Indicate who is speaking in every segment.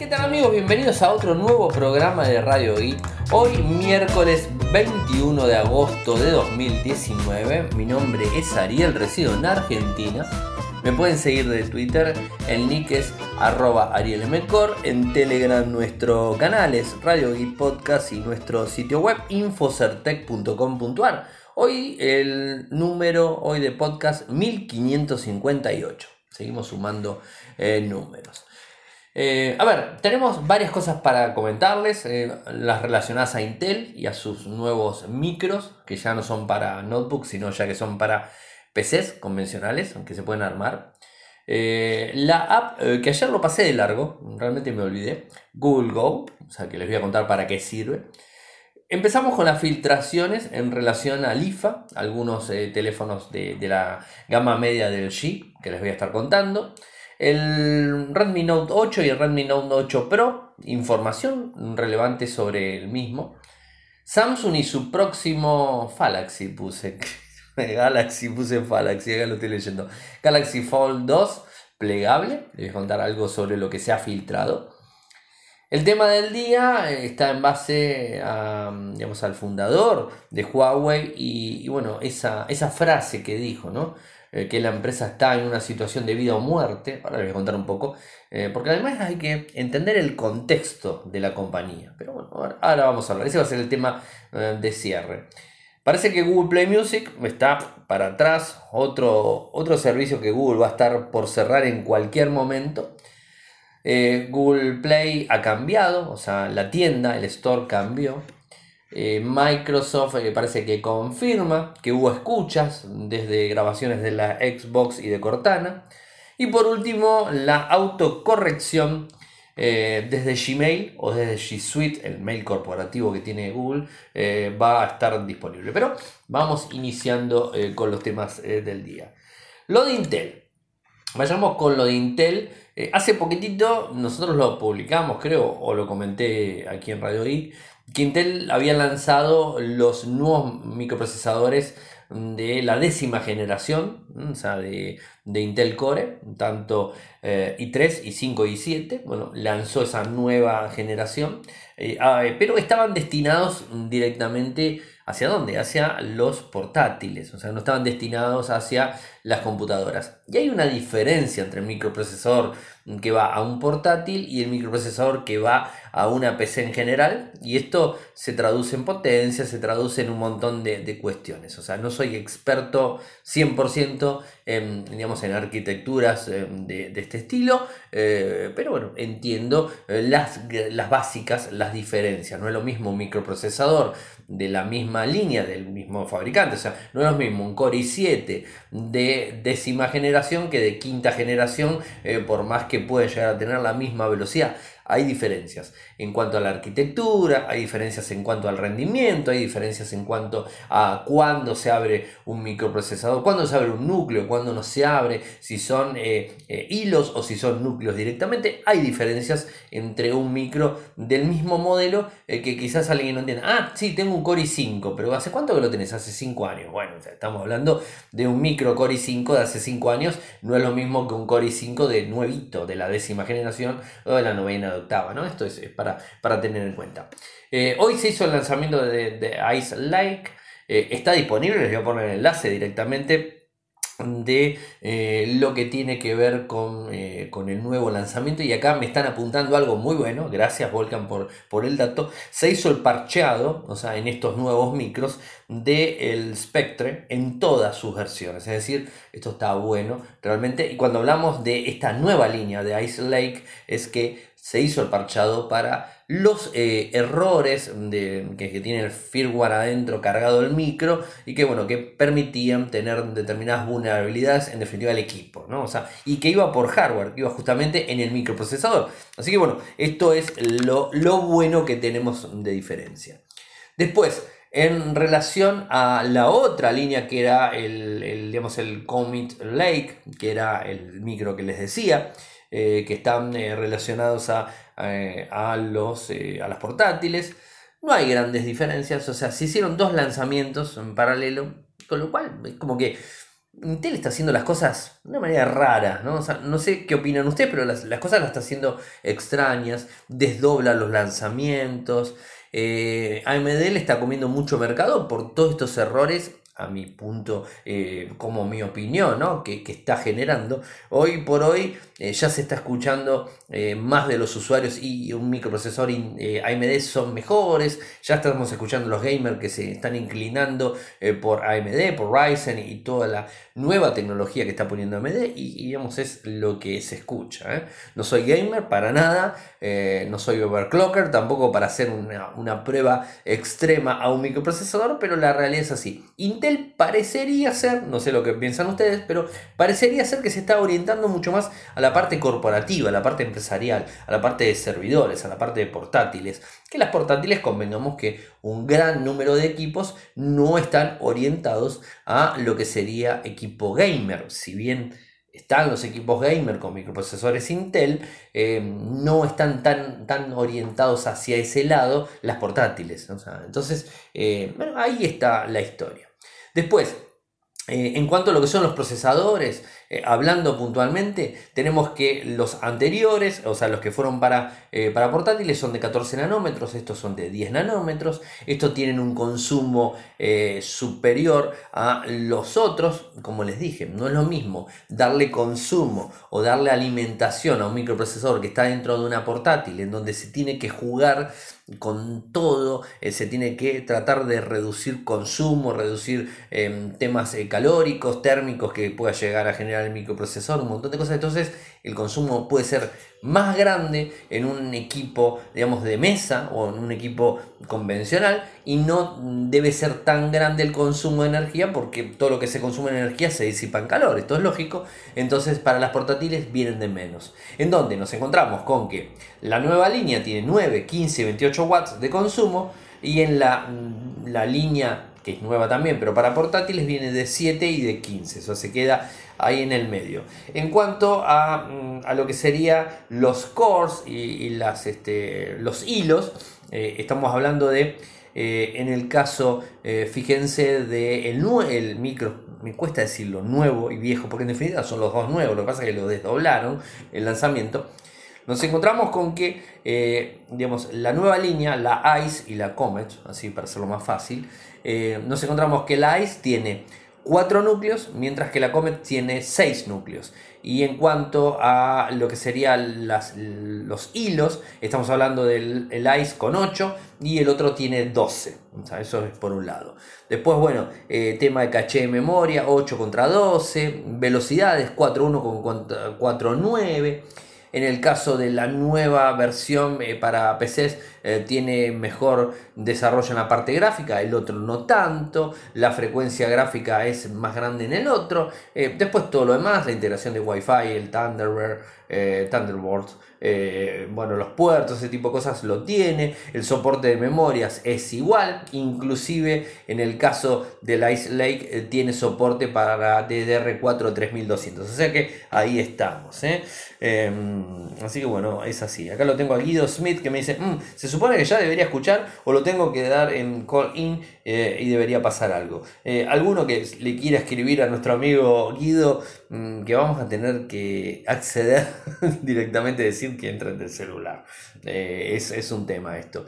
Speaker 1: ¿Qué tal amigos? Bienvenidos a otro nuevo programa de Radio Geek. Hoy miércoles 21 de agosto de 2019. Mi nombre es Ariel, resido en Argentina. Me pueden seguir de Twitter, el nick es arroba arielmcor, en Telegram nuestro canal es Radio Geek Podcast y nuestro sitio web infocertec.com.ar. Hoy el número hoy de podcast 1558. Seguimos sumando eh, números. Eh, a ver, tenemos varias cosas para comentarles, eh, las relacionadas a Intel y a sus nuevos micros, que ya no son para notebooks, sino ya que son para PCs convencionales, aunque se pueden armar. Eh, la app que ayer lo pasé de largo, realmente me olvidé, Google Go, o sea que les voy a contar para qué sirve. Empezamos con las filtraciones en relación al IFA, algunos teléfonos de, de la gama media del G, que les voy a estar contando el Redmi Note 8 y el Redmi Note 8 Pro, información relevante sobre el mismo. Samsung y su próximo Galaxy puse. Galaxy puse Galaxy, acá lo estoy leyendo. Galaxy Fold 2 plegable. Les voy a contar algo sobre lo que se ha filtrado. El tema del día está en base a, digamos, al fundador de Huawei y, y bueno, esa, esa frase que dijo, ¿no? Eh, que la empresa está en una situación de vida o muerte, ahora les voy a contar un poco, eh, porque además hay que entender el contexto de la compañía. Pero bueno, ahora, vamos a hablar, ese va a ser el tema eh, de cierre. Parece que Google Play Music está para atrás, otro, otro servicio que Google va a estar por cerrar en cualquier momento. Google Play ha cambiado, o sea, la tienda, el store cambió. Eh, Microsoft eh, parece que confirma que hubo escuchas desde grabaciones de la Xbox y de Cortana. Y por último, la autocorrección eh, desde Gmail o desde G Suite, el mail corporativo que tiene Google, va a estar disponible. Pero vamos iniciando con los temas del día. Lo de Intel. Vayamos con lo de Intel. hace poquitito nosotros lo publicamos, creo, o lo comenté aquí en Radio I Intel había lanzado los nuevos microprocesadores de la décima generación, o sea, de, Intel Core, tanto eh, i3, i5 y i7, bueno, lanzó esa nueva generación, eh, ah, pero estaban destinados directamente hacia dónde? Hacia los portátiles, o sea, no estaban destinados hacia las computadoras. Y hay una diferencia entre el microprocesador que va a un portátil y el microprocesador que va a una PC en general. Y esto se traduce en potencia, se traduce en un montón de, cuestiones. O sea, no soy experto 100% en, digamos, en arquitecturas eh, de, este estilo, eh, pero bueno, entiendo eh, las, las básicas, las diferencias. No es lo mismo un microprocesador de la misma línea, del mismo fabricante. O sea, no es lo mismo un Core i7 de décima generación que de quinta generación, por más que puede llegar a tener la misma velocidad hay diferencias en cuanto a la arquitectura, hay diferencias en cuanto al rendimiento, hay diferencias en cuanto a cuándo se abre un microprocesador, cuándo se abre un núcleo, cuándo no se abre, si son eh, eh, hilos o si son núcleos directamente. Hay diferencias entre un micro del mismo modelo eh, que quizás alguien no entienda. Ah, sí, tengo un Core i5, pero ¿hace cuánto que lo tenés? Hace 5 años. Bueno, estamos hablando de un micro Core i5 de hace 5 años, no es lo mismo que un Core i5 de nuevito, de la décima generación o de la novena Esto es, para, para, tener en cuenta. Eh, hoy se hizo el lanzamiento de, Ice Lake. Eh, está disponible, les voy a poner el enlace directamente de eh, lo que tiene que ver con, el nuevo lanzamiento. Y acá me están apuntando algo muy bueno, gracias Volcan por, por el dato, se hizo el parcheado, o sea, en estos nuevos micros del Spectre en todas sus versiones, es decir, esto está bueno realmente. Y cuando hablamos de esta nueva línea de Ice Lake es que se hizo el parchado para los eh, errores de, que, tiene el firmware adentro cargado el micro y que bueno que permitían tener determinadas vulnerabilidades en definitiva el equipo ¿no? o sea, y que iba por hardware iba justamente en el microprocesador así que bueno esto es lo, bueno que tenemos de diferencia después en relación a la otra línea que era el, el, el Lake, que era el micro que les decía, eh, que están eh, relacionados a, eh, a los, a las portátiles. No hay grandes diferencias, o sea, se hicieron dos lanzamientos en paralelo, con lo cual como que Intel está haciendo las cosas de una manera rara, ¿no? no sé qué opinan ustedes, pero las, cosas las está haciendo extrañas, desdobla los lanzamientos. Eh, AMD le está comiendo mucho mercado por todos estos errores a mi punto, como mi opinión, ¿no? que, está generando. Hoy por hoy eh, ya se está escuchando eh, más de los usuarios y un microprocesor AMD son mejores, ya estamos escuchando los gamers que se están inclinando por AMD, por Ryzen y toda la nueva tecnología que está poniendo AMD y, digamos es lo que se escucha. No soy gamer para nada, no soy overclocker, tampoco para hacer una, una prueba extrema a un microprocesador, pero la realidad es así. Intel parecería ser, no sé lo que piensan ustedes, pero parecería ser que se está orientando mucho más a la parte corporativa, a la parte empresarial, a la parte de servidores, a la parte de portátiles. Que las portátiles convengamos que un gran número de equipos no están orientados a lo que sería equipo gamer. Si bien están los equipos gamer con microprocesores Intel, eh, no están tan, tan orientados hacia ese lado las portátiles. entonces, eh, ahí está la historia. Después, eh, en cuanto a lo que son los procesadores, eh, hablando puntualmente, tenemos que los anteriores, o sea, los que fueron para, eh, para portátiles son de 14 nanómetros, estos son de 10 nanómetros, estos tienen un consumo eh, superior a los otros, como les dije, no es lo mismo darle consumo o darle alimentación a un microprocesador que está dentro de una portátil, en donde se tiene que jugar con todo, se tiene que tratar de reducir consumo, reducir em, temas calóricos, térmicos que pueda llegar a generar el microprocesor, un montón de cosas. Entonces el consumo puede ser más grande en un equipo, digamos, de mesa o en un equipo convencional y no debe ser tan grande el consumo de energía porque todo lo que se consume en energía se disipa en calor. Esto es lógico. Entonces para las portátiles vienen de menos. En donde nos encontramos con que la nueva línea tiene 9, 15, 28 watts de consumo y en la, la línea que es nueva también, pero para portátiles viene de 7 y de 15, eso se queda ahí en el medio. En cuanto a, mm, a lo que sería los cores y, las, este, los hilos, eh, estamos hablando de, eh, en el caso, eh, fíjense, de el, el micro, me cuesta decirlo, nuevo y viejo, porque en definitiva son los dos nuevos, lo que pasa es que lo desdoblaron el lanzamiento. Nos encontramos con que, digamos, la nueva línea, la ICE y la Comet, así para hacerlo más fácil, nos encontramos que la ICE tiene cuatro núcleos, mientras que la Comet tiene seis núcleos. Y en cuanto a lo que serían los hilos, estamos hablando del ICE con 8 y el otro tiene 12. eso es por un lado. Después, bueno, eh, tema de caché de memoria, 8 contra 12, velocidades 4.1 con 4.9. En el caso de la nueva versión eh, para PCs eh, tiene mejor desarrollo en la parte gráfica, el otro no tanto, la frecuencia gráfica es más grande en el otro, eh, después todo lo demás, la integración de Wi-Fi, el Thunderbird, Thunderbolt, bueno, los puertos, ese tipo de cosas lo tiene, el soporte de memorias es igual, inclusive en el caso del Ice Lake tiene soporte para DDR4 3200, o sea que ahí estamos. Em, así que bueno, es así. Acá lo tengo a Guido Smith que me dice, mm, se supone que ya debería escuchar o lo tengo que dar en call in eh, y debería pasar algo. Eh, alguno que le quiera escribir a nuestro amigo Guido mm, que vamos a tener que acceder directamente, decir que entra en el celular. Eh, es, un tema esto.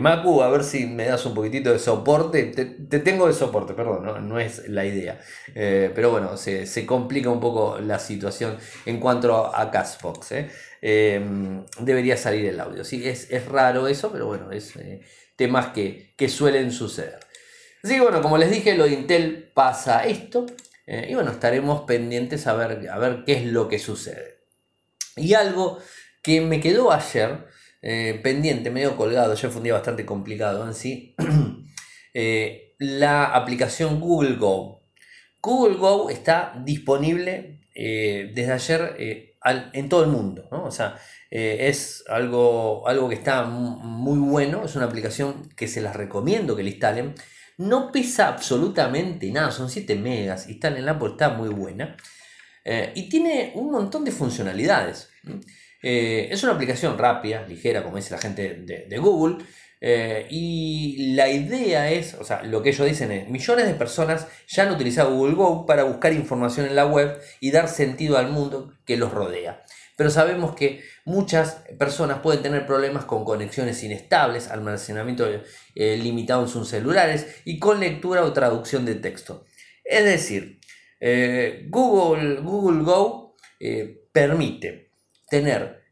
Speaker 1: Macu, a ver si me das un poquitito de soporte. Te, tengo de soporte, perdón, no, es la idea. pero bueno, se, se, complica un poco la situación en cuanto a Castbox. Debería salir el audio. Sí, es, es raro eso, pero bueno, es temas que, suelen suceder. Así que bueno, como les dije, lo de Intel pasa esto. Eh, y bueno, estaremos pendientes a ver, a ver qué es lo que sucede. Y algo que me quedó ayer eh, pendiente, medio colgado, ayer fue un día bastante complicado en sí, eh, la aplicación Google Go. Google Go está disponible desde ayer en todo el mundo, ¿no? O sea, eh, es algo, algo que está muy bueno, es una aplicación que se las recomiendo que la instalen. No pesa absolutamente nada, son 7 megas, instálenla porque está muy buena. Eh, y tiene un montón de funcionalidades. Eh, es una aplicación rápida, ligera, como dice la gente de, Google. Eh, y la idea es, o sea, lo que ellos dicen es, millones de personas ya han utilizado Google Go para buscar información en la web y dar sentido al mundo que los rodea. Pero sabemos que muchas personas pueden tener problemas con conexiones inestables, almacenamiento eh, limitado en sus celulares y con lectura o traducción de texto. Es decir, eh, Google, Google Go permite tener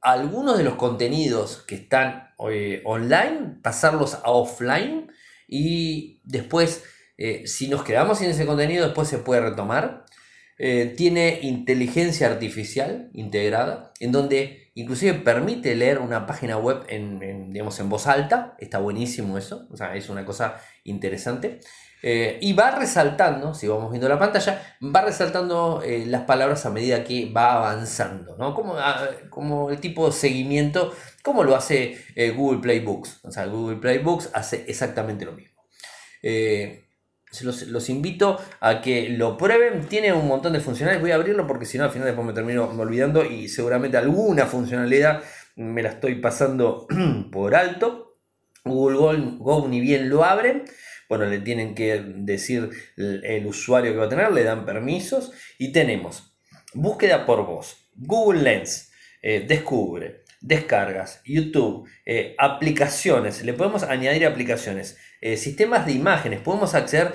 Speaker 1: algunos de los contenidos que están eh, online, pasarlos a offline y después, eh, si nos quedamos sin ese contenido, después se puede retomar. Eh, tiene inteligencia artificial integrada, en donde inclusive permite leer una página web en, digamos, en voz alta. Está buenísimo eso, es una cosa interesante. Eh, y va resaltando, si vamos viendo la pantalla, va resaltando eh, las palabras a medida que va avanzando, ¿no? Como, ah, como el tipo de seguimiento, como lo hace eh, Google Play Books. O sea, Google Play Books hace exactamente lo mismo. Los, los, invito a que lo prueben. Tiene un montón de funcionalidades. Voy a abrirlo porque si no, al final después me termino olvidando y seguramente alguna funcionalidad me la estoy pasando por alto. Google Go ni bien lo abren bueno, le tienen que decir el, usuario que va a tener, le dan permisos y tenemos búsqueda por voz, Google Lens, eh, descubre, descargas, YouTube, eh, aplicaciones, le podemos añadir aplicaciones, eh, sistemas de imágenes, podemos acceder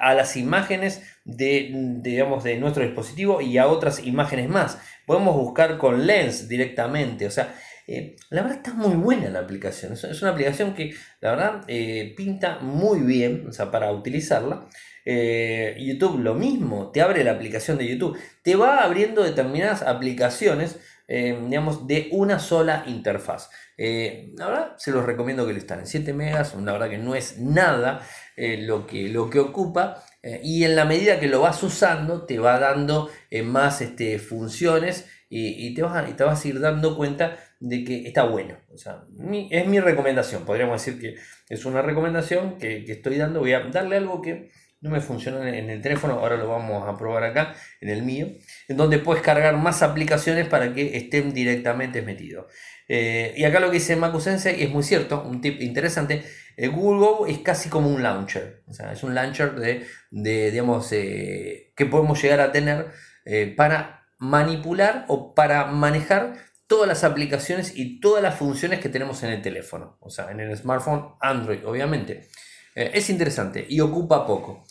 Speaker 1: a las imágenes de, digamos, de nuestro dispositivo y a otras imágenes más. Podemos buscar con Lens directamente, o sea, eh, la verdad está muy buena la aplicación. Es, una aplicación que la verdad eh, pinta muy bien para utilizarla. Eh, YouTube lo mismo, te abre la aplicación de YouTube. Te va abriendo determinadas aplicaciones, digamos, de una sola interfaz. la verdad se los recomiendo que lo instalen. 7 megas, la verdad que no es nada lo, que, lo que ocupa. y en la medida que lo vas usando, te va dando más este, funciones y, te vas y te vas a ir dando cuenta de que está bueno. O sea, es mi recomendación. Podríamos decir que es una recomendación que, estoy dando. Voy a darle algo que no me funciona en el teléfono. Ahora lo vamos a probar acá, en el mío. En donde puedes cargar más aplicaciones para que estén directamente metidos. Eh, y acá lo que dice Macu Sensei es muy cierto, un tip interesante. El Google Go es casi como un launcher. O sea, es un launcher de, de digamos, eh, que podemos llegar a tener eh, para manipular o para manejar todas las aplicaciones y todas las funciones que tenemos en el teléfono, o sea, en el smartphone Android, obviamente. Eh, es interesante y ocupa poco.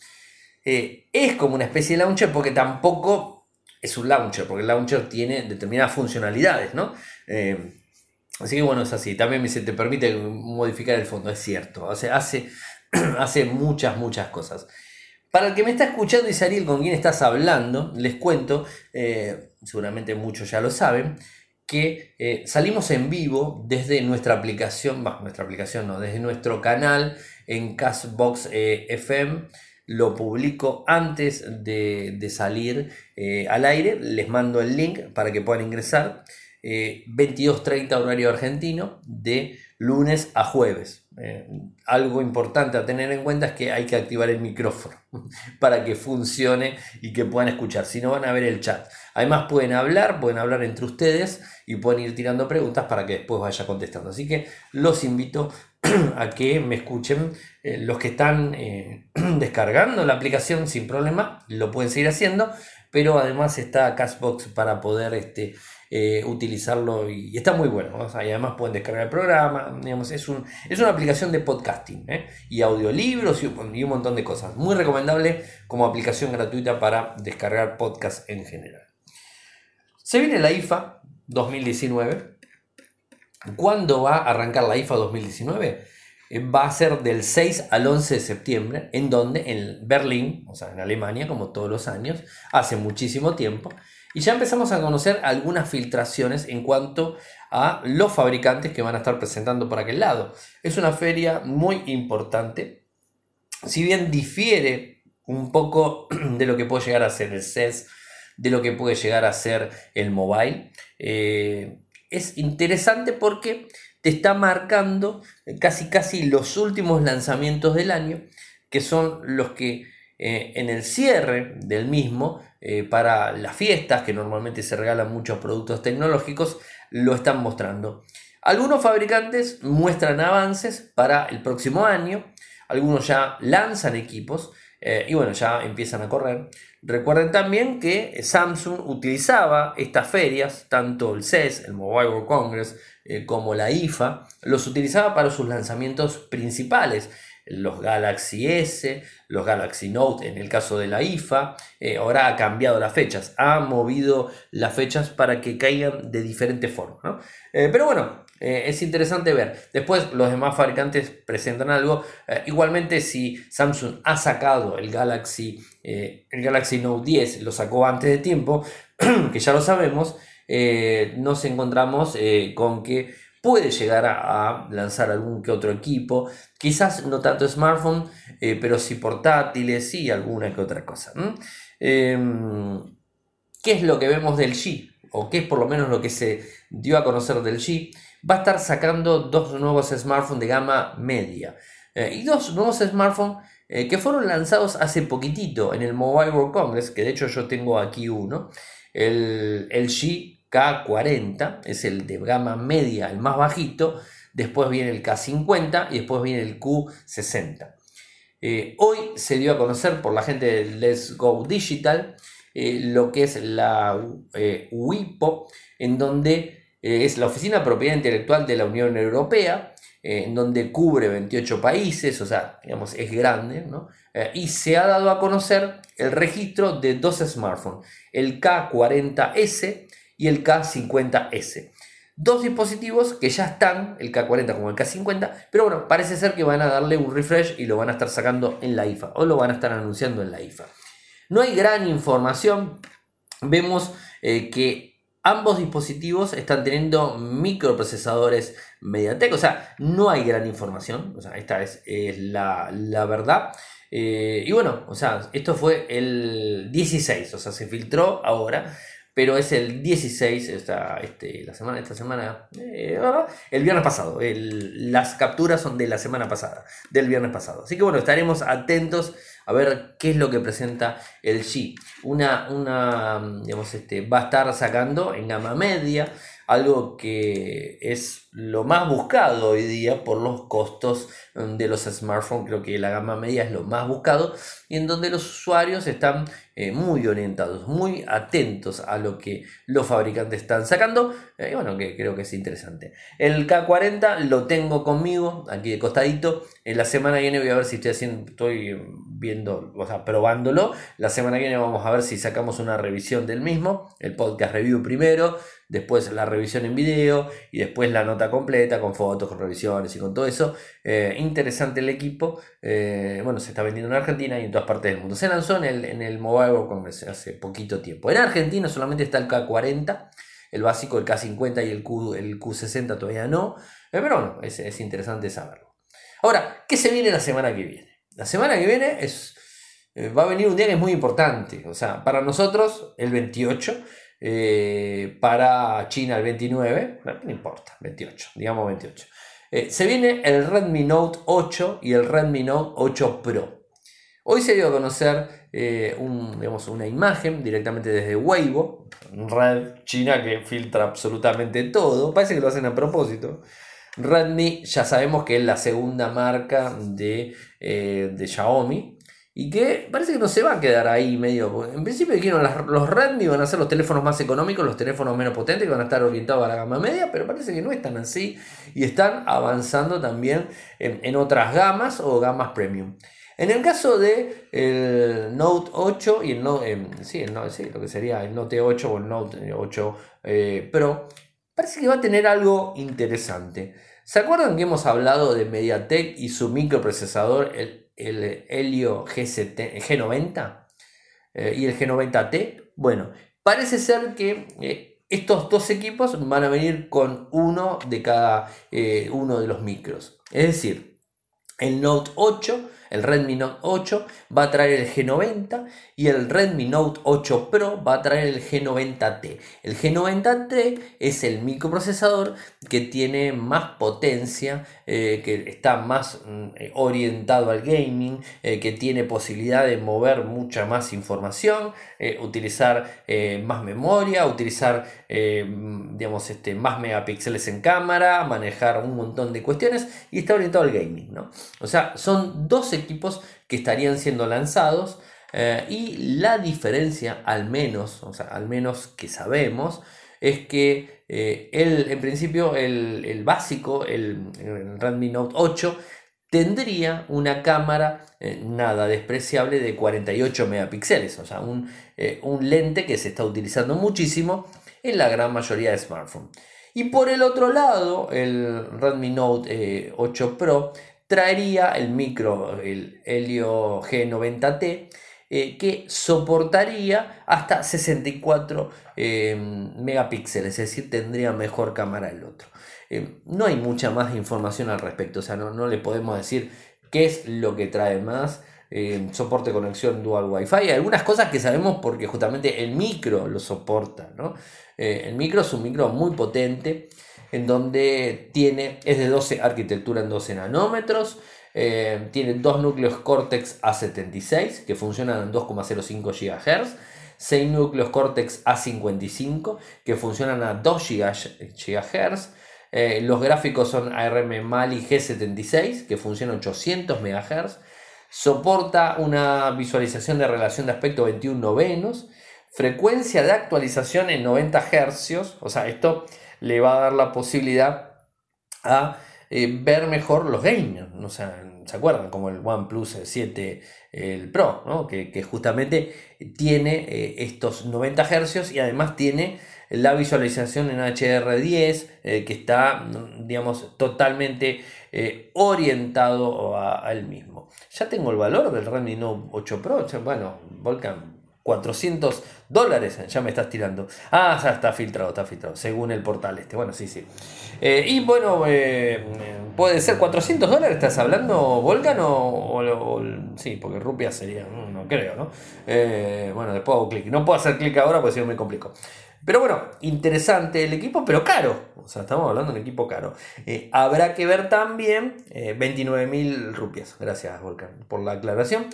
Speaker 1: Eh, es como una especie de launcher porque tampoco es un launcher, porque el launcher tiene determinadas funcionalidades, ¿no? Eh, así que bueno, es así. También se te permite modificar el fondo, es cierto. Hace, hace muchas, muchas cosas. Para el que me está escuchando y Ariel con quién estás hablando, les cuento, seguramente muchos ya lo saben, que eh, salimos en vivo desde nuestra aplicación, nuestra aplicación no, desde nuestro canal en Castbox eh, FM. Lo publico antes de, salir eh, al aire. Les mando el link para que puedan ingresar. 22.30 horario argentino de lunes a jueves. Algo importante a tener en cuenta es que hay que activar el micrófono para que funcione y que puedan escuchar. Si no, van a ver el chat. Además, pueden hablar, pueden hablar entre ustedes y pueden ir tirando preguntas para que después vaya contestando. Así que los invito a que me escuchen. Eh, los que están eh, descargando la aplicación sin problema lo pueden seguir haciendo, pero además está Cashbox para poder este, eh, utilizarlo y, está muy bueno. además pueden descargar el programa. Digamos, es, un, es una aplicación de podcasting y audiolibros y, y un montón de cosas. Muy recomendable como aplicación gratuita para descargar podcast en general. Se viene la IFA 2019. ¿Cuándo va a arrancar la IFA 2019? Va a ser del 6 al 11 de septiembre, en donde en Berlín, o sea, en Alemania, como todos los años, hace muchísimo tiempo, y ya empezamos a conocer algunas filtraciones en cuanto a los fabricantes que van a estar presentando por aquel lado. Es una feria muy importante, si bien difiere un poco de lo que puede llegar a ser el CES de lo que puede llegar a ser el mobile. Eh, es interesante porque te está marcando casi casi los últimos lanzamientos del año, que son los que eh, en el cierre del mismo, eh, para las fiestas, que normalmente se regalan muchos productos tecnológicos, lo están mostrando. Algunos fabricantes muestran avances para el próximo año, algunos ya lanzan equipos eh, y bueno, ya empiezan a correr. Recuerden también que Samsung utilizaba estas ferias, tanto el CES, el Mobile World Congress, eh, como la IFA, los utilizaba para sus lanzamientos principales los Galaxy S, los Galaxy Note en el caso de la IFA. Eh, ahora ha cambiado las fechas, ha movido las fechas para que caigan de diferente forma. Eh, pero bueno, es interesante ver. Después los demás fabricantes presentan algo. igualmente si Samsung ha sacado el Galaxy, el Galaxy Note 10, lo sacó antes de tiempo, que ya lo sabemos, nos encontramos con que puede llegar a, lanzar algún que otro equipo, quizás no tanto smartphone, eh, pero sí portátiles y alguna que otra cosa. Em, ¿Qué es lo que vemos del G? O qué es por lo menos lo que se dio a conocer del G? Va a estar sacando dos nuevos smartphones de gama media. Eh, y dos nuevos smartphones eh, que fueron lanzados hace poquitito en el Mobile World Congress, que de hecho yo tengo aquí uno, el, el G K40, es el de gama media, el más bajito, después viene el K50 y después viene el Q60. Eh, hoy se dio a conocer por la gente de Let's Go Digital eh, lo que es la eh, WIPO, en donde es la Oficina de Propiedad Intelectual de la Unión Europea, en donde cubre 28 países, o sea, digamos, es grande, ¿no? y se ha dado a conocer el registro de dos smartphones, el K40S y el K50S. Dos dispositivos que ya están, el K40 como el K50, pero bueno, parece ser que van a darle un refresh y lo van a estar sacando en la IFA o lo van a estar anunciando en la IFA. No hay gran información, vemos eh, que ambos dispositivos están teniendo microprocesadores MediaTek, o sea, no hay gran información, o sea, esta es, la, verdad. Eh, y bueno, o sea, esto fue el 16, o sea, se filtró ahora pero es el 16, esta, este, la semana, esta semana, eh, el viernes pasado. las capturas son de la semana pasada, del viernes pasado. Así que bueno, estaremos atentos a ver qué es lo que presenta el G. Una, una digamos, este, va a estar sacando en gama media algo que es lo más buscado hoy día por los costos mm, de los smartphones. Creo que la gama media es lo más buscado y en donde los usuarios están eh, muy orientados, muy atentos a lo que los fabricantes están sacando. Eh, bueno, que creo que es interesante. El K40 lo tengo conmigo, aquí de costadito. En la semana que viene voy a ver si estoy haciendo, estoy viendo, o sea, probándolo. La semana que viene vamos a ver si sacamos una revisión del mismo. El podcast review primero después la revisión en video y después la nota completa con fotos, con revisiones y con todo eso. Eh, interesante el equipo. Eh, bueno, se está vendiendo en Argentina y en todas partes del mundo. Se lanzó en el, en el Mobile World hace poquito tiempo. En Argentina solamente está el K40, el básico, el K50 y el, Q, el Q60 todavía no. Eh, pero bueno, es, es interesante saberlo. Ahora, ¿qué se viene la semana que viene? La semana que viene es, va a venir un día que es muy importante. O sea, para nosotros, el 28 eh, para China el 29, no, importa, 28, digamos 28. Eh, se viene el Redmi Note 8 y el Redmi Note 8 Pro. Hoy se dio a conocer eh, una imagen directamente desde Weibo, red china que filtra absolutamente todo. Parece que lo hacen a propósito. Redmi ya sabemos que es la segunda marca de, de Xiaomi, y que parece que no se va a quedar ahí medio. En principio dijeron los Redmi van a ser los teléfonos más económicos, los teléfonos menos potentes que van a estar orientados a la gama media, pero parece que no están así y están avanzando también en, otras gamas o gamas premium. En el caso de el Note 8 y el Note, eh, sí, lo que sería el Note 8 o el Note 8 eh, Pro, parece que va a tener algo interesante. ¿Se acuerdan que hemos hablado de MediaTek y su microprocesador, el el Helio G90 eh, y el G90T. Bueno, parece ser que eh, estos dos equipos van a venir con uno de cada eh, uno de los micros. Es decir, el Note 8 el Redmi Note 8 va a traer el G90 y el Redmi Note 8 Pro va a traer el G90T. El G90T es el microprocesador que tiene más potencia, eh, que está más mm, eh, orientado al gaming, eh, que tiene posibilidad de mover mucha más información, utilizar más memoria, utilizar digamos, este, más megapíxeles en cámara, manejar un montón de cuestiones y está orientado al gaming. ¿no? O sea, son dos equipos que estarían siendo lanzados. Eh, y la diferencia, al menos, o sea, al menos que sabemos, es que eh, en principio, el, básico, el, Redmi Note 8, tendría una cámara eh, nada despreciable de 48 megapíxeles, o sea, un, un, lente que se está utilizando muchísimo en la gran mayoría de smartphones. Y por el otro lado, el Redmi Note 8 Pro traería el micro, el Helio G90T, eh, que soportaría hasta 64 em, megapíxeles, es decir, tendría mejor cámara el otro. Em, no hay mucha más información al respecto, o sea, no, no le podemos decir qué es lo que trae más. Em, soporte conexión dual wifi hay algunas cosas que sabemos porque justamente el micro lo soporta ¿no? Eh, el micro es un micro muy potente en donde tiene, es de 12 arquitectura en 12 nanómetros, eh, tiene dos núcleos Cortex A76 que funcionan en 2,05 GHz, 6 núcleos Cortex A55 que funcionan a 2 GHz, eh, los gráficos son ARM Mali G76 que funciona a 800 MHz, soporta una visualización de relación de aspecto 21 novenos, frecuencia de actualización en 90 Hz, o sea, esto le va a dar la posibilidad a eh, ver mejor los gamers. O sea, ¿se acuerdan? Como el OnePlus 7 el Pro, que, justamente tiene eh, estos 90 Hz y además tiene la visualización en HDR10 eh, que está, digamos, totalmente orientado al mismo. Ya tengo el valor del Redmi Note 8 Pro. bueno, Volcan 400 dólares, ya me estás tirando. Ah, ya está filtrado, está filtrado, según el portal este. Bueno, sí, sí. Eh, y bueno, eh, puede ser 400 dólares, ¿estás hablando, Volcan? O, sí, porque rupia sería, no, creo, ¿no? Eh, bueno, después hago clic. No puedo hacer clic ahora porque si no me complico. Pero bueno, interesante el equipo, pero caro. O sea, estamos hablando de un equipo caro. habrá que ver también 29 mil rupias. Gracias, Volcan, por la aclaración.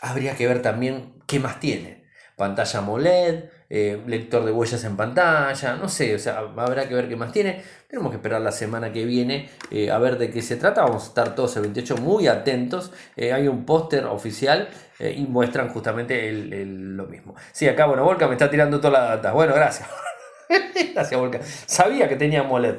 Speaker 1: Habría que ver también qué más tiene. Pantalla AMOLED, eh, lector de huellas en pantalla, no sé, o sea, habrá que ver qué más tiene. Tenemos que esperar la semana que viene eh, a ver de qué se trata. Vamos a estar todos el 28 muy atentos. Eh, hay un póster oficial y muestran justamente lo mismo. Sí, acá, bueno, Volca me está tirando toda la data. Bueno, gracias. gracias, Volca. Sabía que tenía AMOLED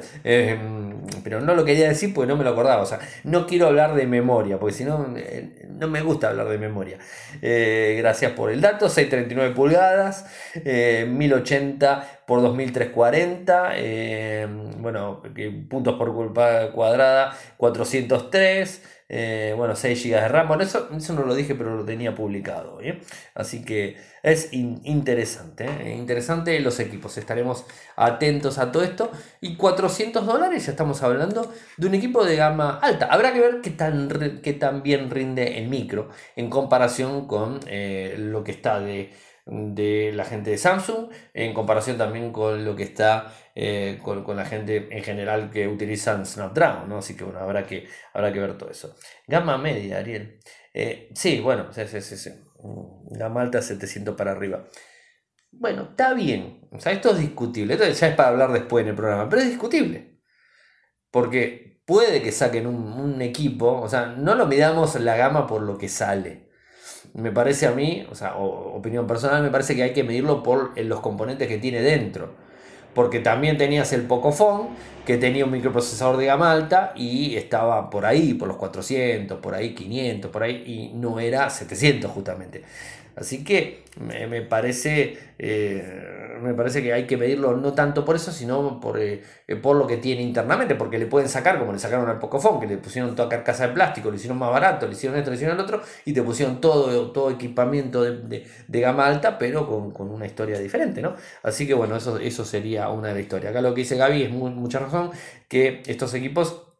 Speaker 1: pero no lo quería decir porque no me lo acordaba. O sea, no quiero hablar de memoria, porque si no, eh, no me gusta hablar de memoria. Eh, gracias por el dato, 639 pulgadas, 1080 eh, por 2340, bueno, puntos por culpa cuadrada, 403. Eh, bueno, 6 GB de RAM. Bueno, eso, eso no lo dije, pero lo tenía publicado. Así que es interesante. ¿eh? Interesante los equipos. Estaremos atentos a todo esto. Y 400 dólares, ya estamos hablando de un equipo de gama alta. Habrá que ver qué tan, qué tan bien rinde el micro en comparación con eh, lo que está de de la gente de Samsung en comparación también con lo que está eh, con, la gente en general que utilizan Snapdragon, ¿no? Así que bueno, habrá que, habrá que ver todo eso. Gama media, Ariel. Eh, sí, bueno, sí, sí, sí, Gama alta 700 para arriba. Bueno, está bien. O sea, esto es discutible. Esto ya es para hablar después en el programa, pero es discutible. Porque puede que saquen un, un equipo, o sea, no lo midamos la gama por lo que sale me parece a mí, o sea, opinión personal, me parece que hay que medirlo por los componentes que tiene dentro. Porque también tenías el Pocophone, que tenía un microprocesador de gama alta y estaba por ahí, por los 400, por ahí 500, por ahí, y no era 700 justamente. Así que me, parece, eh, me parece que hay que medirlo no tanto por eso, sino por, eh, por lo que tiene internamente, porque le pueden sacar, como le sacaron al Pocophone, que le pusieron toda carcasa de plástico, le hicieron más barato, le hicieron esto, le hicieron el otro, y te pusieron todo, todo equipamiento de, gama alta, pero con, una historia diferente, ¿no? Así que bueno, eso, eso sería una de las historias. Acá lo que dice Gaby es mucha razón, que estos equipos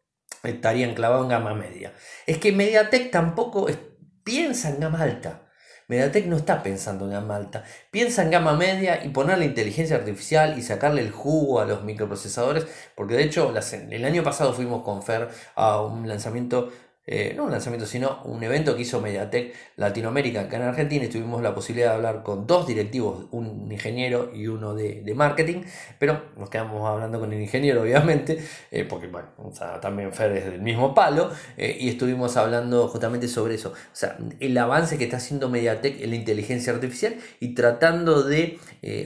Speaker 1: estarían clavados en gama media. Es que MediaTek tampoco piensa en gama alta. MediaTek no está pensando en gama alta, piensa en gama media y ponerle inteligencia artificial y sacarle el jugo a los microprocesadores, porque de hecho el año pasado fuimos con Fer a un lanzamiento eh, no un lanzamiento, sino un evento que hizo Mediatek Latinoamérica acá en Argentina. Tuvimos la posibilidad de hablar con dos directivos, un ingeniero y uno de, marketing, pero nos quedamos hablando con el ingeniero, obviamente, eh, porque también Fer es del mismo palo, eh, y estuvimos hablando justamente sobre eso. O sea, el avance que está haciendo Mediatek en la inteligencia artificial y tratando de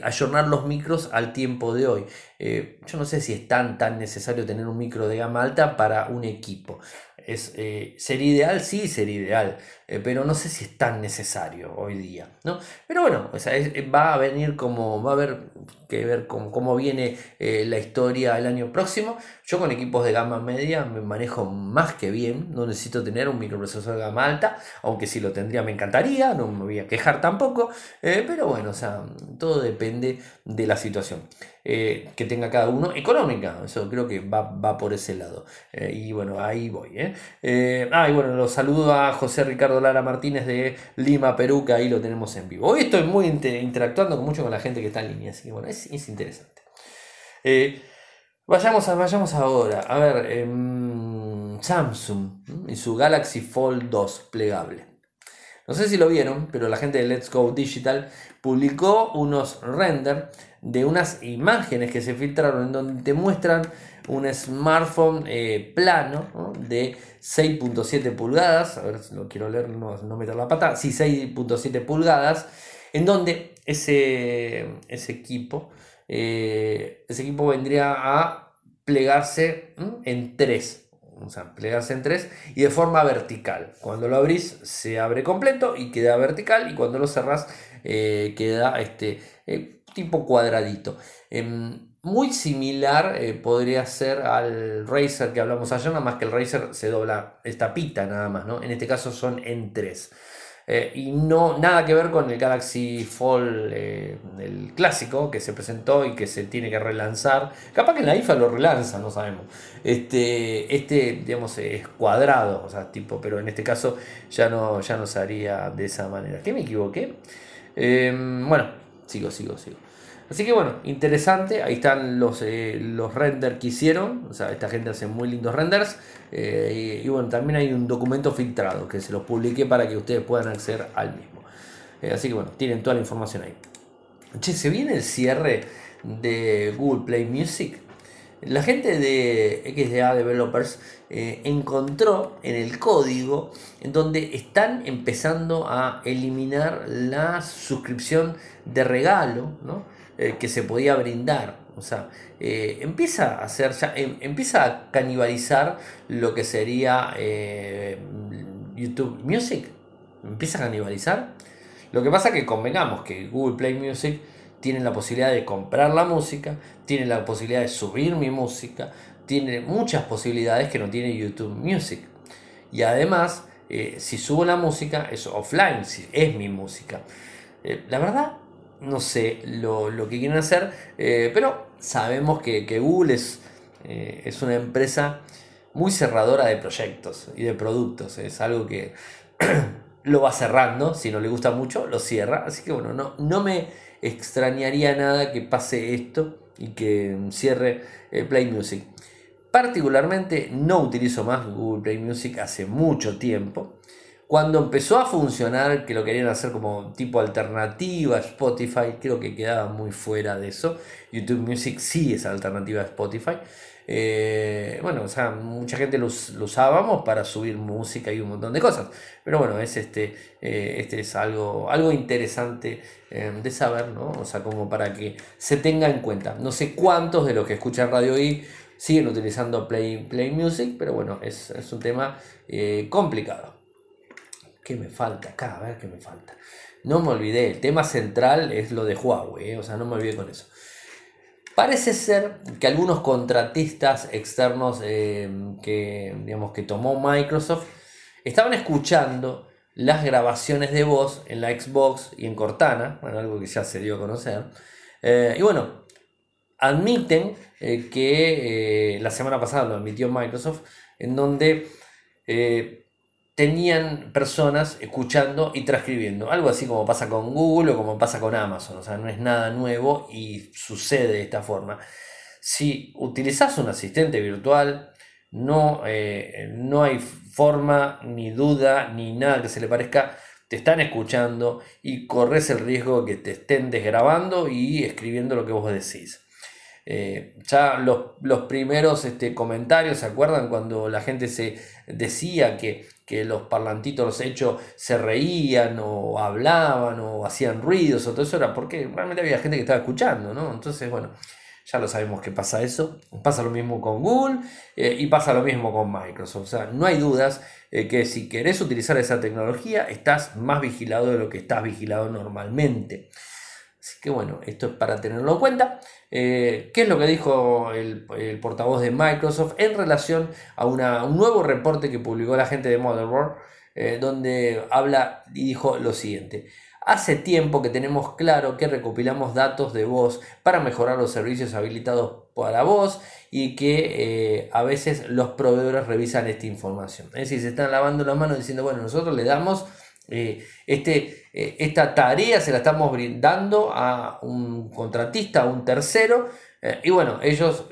Speaker 1: ayornar los micros al tiempo de hoy. yo no sé si es tan, tan necesario tener un micro de gama alta para un equipo es, eh, sería ideal, sí, sería ideal, eh, pero no sé si es tan necesario hoy día, ¿no? Pero bueno, va a venir como, va a haber que ver cómo, cómo viene eh, la historia el año próximo. Yo con equipos de gama media me manejo más que bien, no necesito tener un microprocesor de gama alta, aunque si lo tendría me encantaría, no me voy a quejar tampoco, pero bueno, o sea, todo depende de la situación. Eh, que tenga cada uno económica. Eso creo que va, por ese lado. Eh, y bueno, ahí voy. ¿eh? ah, y bueno, los saludo a José Ricardo Lara Martínez de Lima, Perú, que ahí lo tenemos en vivo. Hoy estoy muy interactuando mucho con la gente que está en línea, así que bueno, es, interesante. vayamos, vayamos ahora. A ver, em, Samsung y su Galaxy Fold 2 plegable. No sé si lo vieron, pero la gente de Let's Go Digital publicó unos render de unas imágenes que se filtraron en donde te muestran un smartphone eh, plano de 6.7 pulgadas, a ver si lo quiero leer, no, no meter la pata, sí, 6.7 pulgadas, en donde ese, ese equipo, eh, ese equipo vendría a plegarse en tres. O sea, plegarse en tres y de forma vertical. Cuando lo abrís se abre completo y queda vertical y cuando lo cerrás eh, queda este, tipo cuadradito. Em, muy similar eh, podría ser al Razer que hablamos ayer, nada más que el Razer se dobla esta pita nada más, ¿no? En este caso son en tres. Eh, y no nada que ver con el Galaxy Fold, eh, el clásico que se presentó y que se tiene que relanzar. Capaz que en la IFA lo relanza, no sabemos. Este, este digamos, es cuadrado, o sea, tipo, pero en este caso ya no, ya no se haría de esa manera. ¿Qué me equivoqué? Em, bueno, sigo, sigo, sigo. Así que bueno, interesante. Ahí están los, eh, los renders que hicieron. O sea, esta gente hace muy lindos renders. Eh, y, bueno, también hay un documento filtrado que se los publiqué para que ustedes puedan acceder al mismo. Eh, así que bueno, tienen toda la información ahí. Che, se viene el cierre de Google Play Music. La gente de XDA Developers encontró en el código en donde están empezando a eliminar la suscripción de regalo, ¿no? Eh, que se podía brindar. O sea, eh, empieza a hacer em, empieza a canibalizar lo que sería eh, YouTube Music. Empieza a canibalizar. Lo que pasa es que convengamos que Google Play Music tiene la posibilidad de comprar la música, tiene la posibilidad de subir mi música, tiene muchas posibilidades que no tiene YouTube Music. Y además, si subo la música, es offline, es mi música. la verdad, no sé lo, que quieren hacer, eh, pero sabemos que, Google es, eh, es, una empresa muy cerradora de proyectos y de productos. Es algo que lo va cerrando, si no le gusta mucho, lo cierra. Así que bueno, no, no me extrañaría nada que pase esto y que cierre eh, Play Music. Particularmente no utilizo más Google Play Music hace mucho tiempo. Cuando empezó a funcionar, que lo querían hacer como tipo alternativa a Spotify, creo que quedaba muy fuera de eso. YouTube Music sí es alternativa a Spotify. Eh, bueno, o sea, mucha gente lo, usábamos para subir música y un montón de cosas. Pero bueno, es este, eh, este es algo, algo interesante eh, de saber, ¿no? O sea, como para que se tenga en cuenta. No sé cuántos de los que escuchan Radio I siguen utilizando Play, Play Music, pero bueno, es, es un tema complicado. ¿Qué me falta acá? A ver qué me falta. No me olvidé, el tema central es lo de Huawei, ¿eh? o sea, no me olvidé con eso. Parece ser que algunos contratistas externos eh, que, digamos, que tomó Microsoft estaban escuchando las grabaciones de voz en la Xbox y en Cortana, bueno, algo que ya se dio a conocer. Eh, y bueno, admiten que la semana pasada lo admitió Microsoft, en donde tenían personas escuchando y transcribiendo. Algo así como pasa con Google o como pasa con Amazon. O sea, no es nada nuevo y sucede de esta forma. Si utilizas un asistente virtual, no, no hay forma, ni duda, ni nada que se le parezca te están escuchando y corres el riesgo de que te estén desgrabando y escribiendo lo que vos decís. Eh, ya los, primeros este, comentarios, ¿se acuerdan cuando la gente se decía que, que, los parlantitos, los hechos, se reían o hablaban o hacían ruidos o todo eso? Era porque realmente había gente que estaba escuchando, ¿no? Entonces, bueno, ya lo sabemos que pasa eso. Pasa lo mismo con Google eh, y pasa lo mismo con Microsoft. O sea, no hay dudas eh, que si querés utilizar esa tecnología, estás más vigilado de lo que estás vigilado normalmente. Así que bueno, esto es para tenerlo en cuenta. Eh, ¿Qué es lo que dijo el, portavoz de Microsoft en relación a un nuevo reporte que publicó la gente de Motherboard, donde habla y dijo lo siguiente. Hace tiempo que tenemos claro que recopilamos datos de voz para mejorar los servicios habilitados para voz y que eh, a veces los proveedores revisan esta información. Es decir, se están lavando las manos diciendo, bueno, nosotros le damos eh, este, eh, esta tarea, se la estamos brindando a un contratista, a un tercero, y bueno, ellos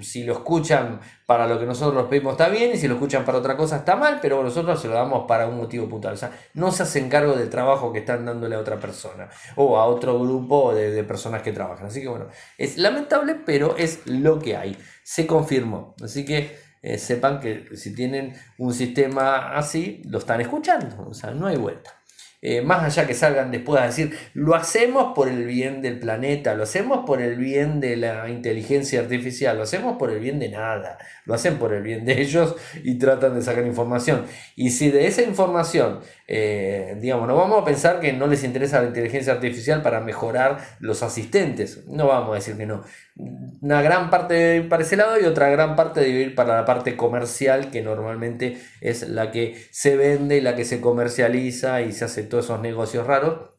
Speaker 1: si lo escuchan para lo que nosotros pedimos está bien y si lo escuchan para otra cosa está mal, pero nosotros se lo damos para un motivo puntual. O sea, no se hacen cargo del trabajo que están dándole a otra persona o a otro grupo de, personas que trabajan. Así que bueno, es lamentable, pero es lo que hay. Se confirmó. Así que eh, sepan que si tienen un sistema así, lo están escuchando. O sea, no hay vuelta. Eh, más allá que salgan después a decir, lo hacemos por el bien del planeta, lo hacemos por el bien de la inteligencia artificial, lo hacemos por el bien de nada, lo hacen por el bien de ellos y tratan de sacar información. Y si de esa información, eh, digamos, no vamos a pensar que no les interesa la inteligencia artificial para mejorar los asistentes, no vamos a decir que no. Una gran parte debe ir para ese lado y otra gran parte debe ir para la parte comercial, que normalmente es la que se vende y la que se comercializa y se hace todos esos negocios raros,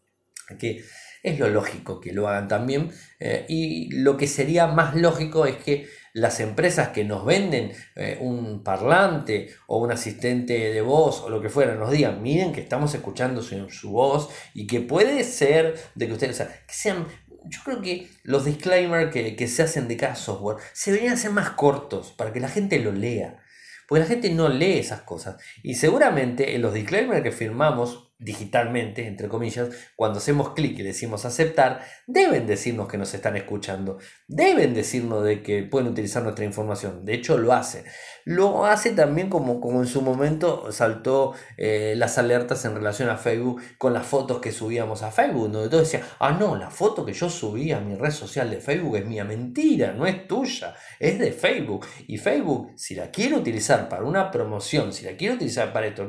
Speaker 1: que es lo lógico que lo hagan también. Eh, y lo que sería más lógico es que las empresas que nos venden eh, un parlante o un asistente de voz o lo que fuera nos digan, miren que estamos escuchando su, su voz y que puede ser de que ustedes, sean yo creo que los disclaimers que, que, se hacen de cada software se deberían hacer más cortos para que la gente lo lea. Porque la gente no lee esas cosas. Y seguramente en los disclaimers que firmamos digitalmente, entre comillas, cuando hacemos clic y decimos aceptar, deben decirnos que nos están escuchando, deben decirnos de que pueden utilizar nuestra información, de hecho lo hace. Lo hace también como, como en su momento saltó eh, las alertas en relación a Facebook con las fotos que subíamos a Facebook, donde todos decían, ah no, la foto que yo subí a mi red social de Facebook es mía, mentira, no es tuya, es de Facebook. Y Facebook, si la quiere utilizar para una promoción, si la quiere utilizar para esto,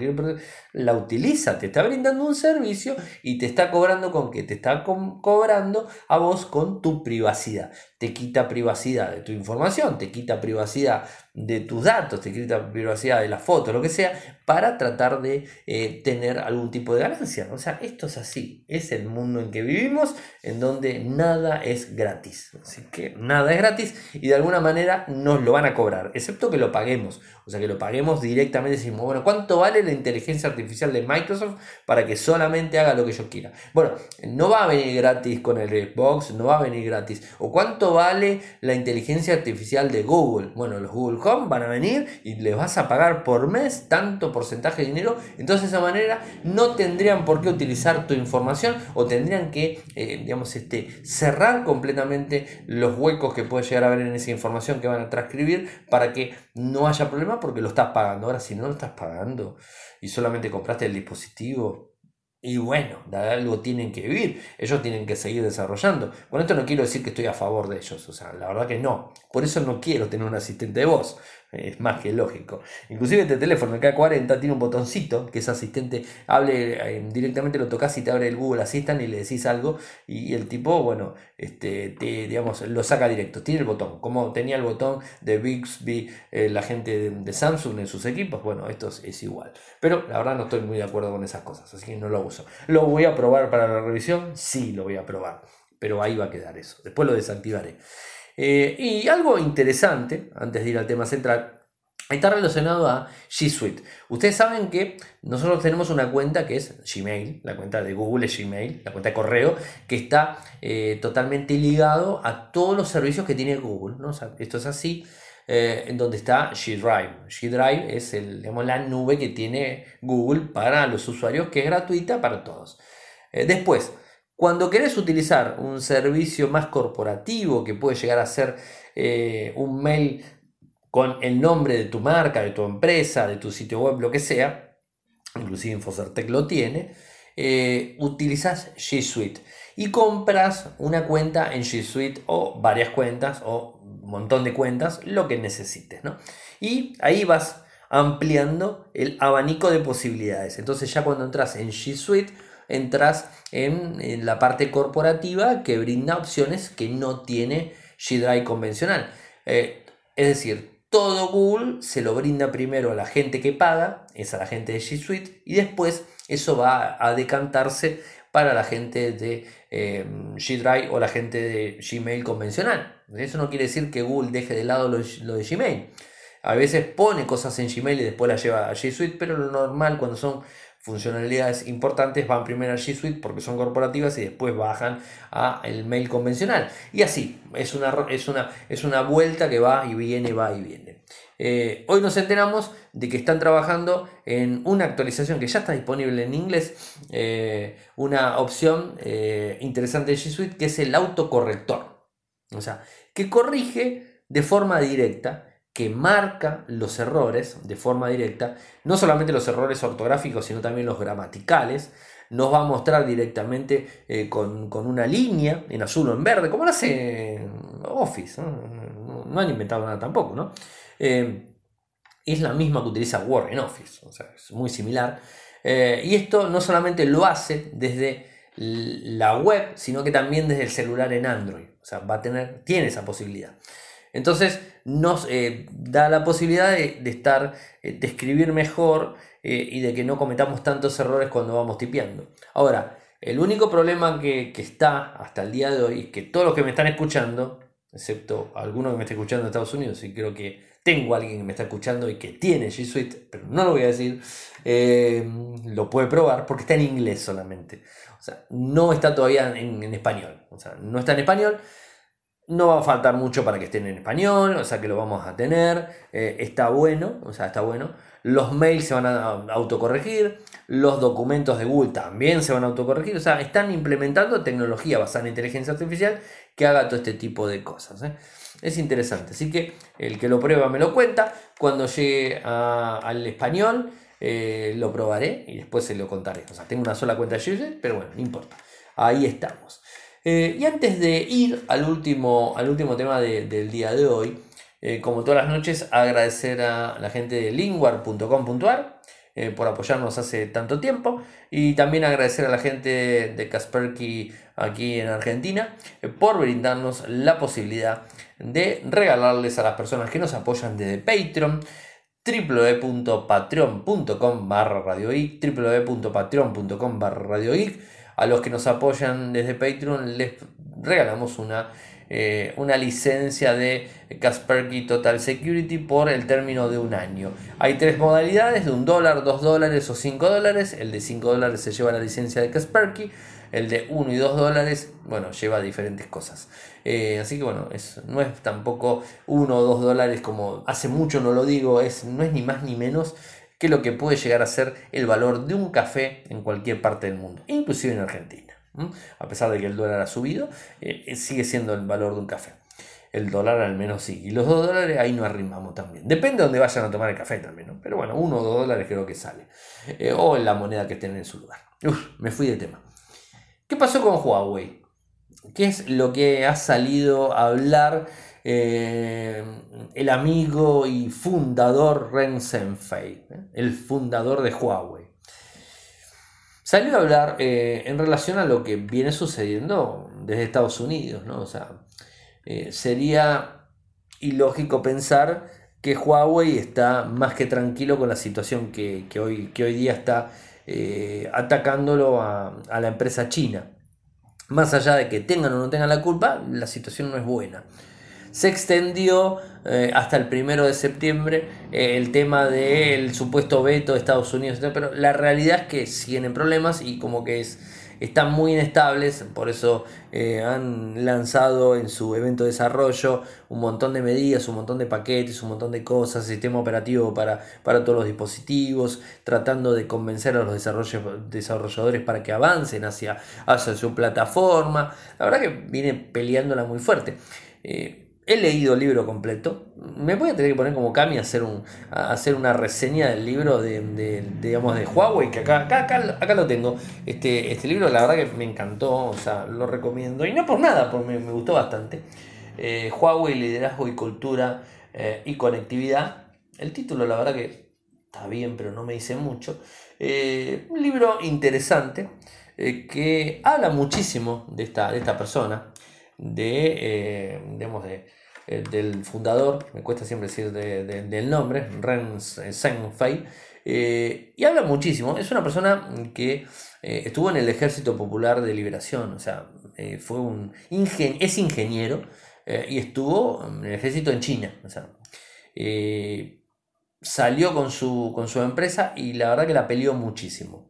Speaker 1: la utiliza, te está brindando un servicio y te está cobrando con que te está cobrando a vos con tu privacidad. Te quita privacidad de tu información, te quita privacidad de tus datos, te quita privacidad de la foto, lo que sea, para tratar de eh, tener algún tipo de ganancia. O sea, esto es así, es el mundo en que vivimos, en donde nada es gratis. Así que nada es gratis y de alguna manera nos lo van a cobrar, excepto que lo paguemos. O sea, que lo paguemos directamente. Decimos, bueno, ¿cuánto vale la inteligencia artificial de Microsoft para que solamente haga lo que yo quiera? Bueno, no va a venir gratis con el Xbox, no va a venir gratis. ¿O cuánto vale la inteligencia artificial de Google? Bueno, los Google Van a venir y les vas a pagar por mes tanto porcentaje de dinero. Entonces, de esa manera no tendrían por qué utilizar tu información o tendrían que, eh, digamos, este, cerrar completamente los huecos que puede llegar a haber en esa información que van a transcribir para que no haya problema porque lo estás pagando. Ahora, si no lo estás pagando y solamente compraste el dispositivo, y bueno, de algo tienen que vivir, ellos tienen que seguir desarrollando. Con esto no quiero decir que estoy a favor de ellos, o sea, la verdad que no. Por eso no quiero tener un asistente de voz, es más que lógico. Inclusive este teléfono, el K40, tiene un botoncito que es asistente, hable eh, directamente, lo tocas y te abre el Google Assistant y le decís algo y, el tipo, bueno, este, te, digamos, lo saca directo. Tiene el botón, como tenía el botón de Bixby eh, la gente de, Samsung en sus equipos, bueno, esto es, igual. Pero la verdad no estoy muy de acuerdo con esas cosas, así que no lo uso. ¿Lo voy a probar para la revisión? Sí, lo voy a probar, pero ahí va a quedar eso. Después lo desactivaré. Eh, y algo interesante, antes de ir al tema central, Está relacionado a G Suite. Ustedes saben que nosotros tenemos una cuenta que es Gmail, la cuenta de Google es Gmail, la cuenta de correo, que está eh, totalmente ligado a todos los servicios que tiene Google. ¿no? esto es así, eh, en donde está G Drive. G Drive es el, la nube que tiene Google para los usuarios, que es gratuita para todos. Después, cuando querés utilizar un servicio más corporativo que puede llegar a ser un mail con el nombre de tu marca, de tu empresa, de tu sitio web, lo que sea, inclusive Infocertec lo tiene, eh, utilizas G Suite y compras una cuenta en G Suite o varias cuentas o un montón de cuentas, lo que necesites. ¿no? Y ahí vas ampliando el abanico de posibilidades. Entonces ya cuando entras en G Suite, entras en, la parte corporativa que brinda opciones que no tiene G Drive convencional. Eh, es decir, todo Google se lo brinda primero a la gente que paga, es a la gente de G Suite, y después eso va a decantarse para la gente de eh, G Drive o la gente de Gmail convencional. Eso no quiere decir que Google deje de lado lo, de Gmail. A veces pone cosas en Gmail y después las lleva a G Suite, pero lo normal cuando son funcionalidades importantes van primero a G Suite porque son corporativas y después bajan a el mail convencional. Y así, es una, es una, es una vuelta que va y viene, va y viene. Eh, hoy nos enteramos de que están trabajando en una actualización que ya está disponible en inglés, eh, una opción eh, interesante de G Suite que es el autocorrector. O sea, que corrige de forma directa que marca los errores de forma directa, no solamente los errores ortográficos, sino también los gramaticales. Nos va a mostrar directamente eh, con, una línea en azul o en verde, como lo hace Office. ¿no? han inventado nada tampoco. ¿no? Eh, es la misma que utiliza Word en Office, o sea, es muy similar. Eh, y esto no solamente lo hace desde la web, sino que también desde el celular en Android. O sea, va a tener, tiene esa posibilidad. Entonces nos eh, da la posibilidad de, estar, eh, de escribir mejor eh, y de que no cometamos tantos errores cuando vamos tipeando. Ahora, el único problema que, está hasta el día de hoy es que todos los que me están escuchando, excepto alguno que me está escuchando en Estados Unidos, y creo que tengo a alguien que me está escuchando y que tiene G Suite, pero no lo voy a decir, lo puede probar porque está en inglés solamente. O sea, no está todavía en, en español. O sea, no está en español. No va a faltar mucho para que estén en español, o sea que lo vamos a tener. Eh, está bueno, o sea, está bueno. Los mails se van a autocorregir, los documentos de Google también se van a autocorregir. O sea, están implementando tecnología basada en inteligencia artificial que haga todo este tipo de cosas. ¿eh? Es interesante. Así que el que lo prueba me lo cuenta. Cuando llegue al español, eh, lo probaré y después se lo contaré. O sea, tengo una sola cuenta de user, pero bueno, no importa. Ahí estamos. Eh, y antes de ir al último, al último tema del día de hoy, eh, como todas las noches, agradecer a la gente de lingwar.com.ar eh, por apoyarnos hace tanto tiempo y también agradecer a la gente de Kasperky aquí en Argentina por brindarnos la posibilidad de regalarles a las personas que nos apoyan desde Patreon www.patreon.com barra www.patreon.com barra a los que nos apoyan desde Patreon les regalamos una, eh, una licencia de Kaspersky Total Security por el término de un año. Hay tres modalidades, de un dólar, dos dólares o cinco dólares. El de cinco dólares se lleva la licencia de Kaspersky. El de 1 y 2 dólares, bueno, lleva diferentes cosas. Eh, así que bueno, es, no es tampoco 1 o 2 dólares como hace mucho no lo digo, es, no es ni más ni menos que lo que puede llegar a ser el valor de un café en cualquier parte del mundo, inclusive en Argentina. A pesar de que el dólar ha subido, eh, eh, sigue siendo el valor de un café. El dólar al menos sí. Y los 2 dólares ahí no arrimamos también. Depende de dónde vayan a tomar el café también, ¿no? Pero bueno, 1 o 2 dólares creo que sale. Eh, o la moneda que estén en su lugar. Uf, me fui de tema. ¿Qué pasó con Huawei? ¿Qué es lo que ha salido a hablar eh, el amigo y fundador Ren Zhengfei, ¿eh? el fundador de Huawei. Salió a hablar eh, en relación a lo que viene sucediendo desde Estados Unidos, ¿no? O sea, sería ilógico pensar que Huawei está más que tranquilo con la situación que, hoy, que hoy día está atacándolo a, a la empresa china. Más allá de que tengan o no tengan la culpa, la situación no es buena. Se extendió eh, hasta el primero de septiembre eh, el tema del supuesto veto de Estados Unidos, pero la realidad es que siguen en problemas y como que es están muy inestables, por eso eh, han lanzado en su evento de desarrollo un montón de medidas, un montón de paquetes, un montón de cosas, sistema operativo para, para todos los dispositivos, tratando de convencer a los desarrolladores para que avancen hacia, hacia su plataforma. La verdad que viene peleándola muy fuerte. He leído el libro completo. Me voy a tener que poner como Cami a hacer, un, hacer una reseña del libro de, digamos, de Huawei, que acá, acá, acá, lo tengo. Este, este libro, la verdad que me encantó, o sea, lo recomiendo. Y no por nada, porque me, gustó bastante. Eh, Huawei, liderazgo y cultura eh, y conectividad. El título, la verdad que está bien, pero no me dice mucho. Eh, un libro interesante que habla muchísimo de esta, de esta persona de, eh, de eh, del fundador, me cuesta siempre decir del nombre, Ren Zhengfei, eh, y habla muchísimo. Es una persona que estuvo en el Ejército Popular de Liberación, o sea, fue un es ingeniero y estuvo en el ejército en China. O sea, salió con su, con su empresa y la verdad que la peleó muchísimo.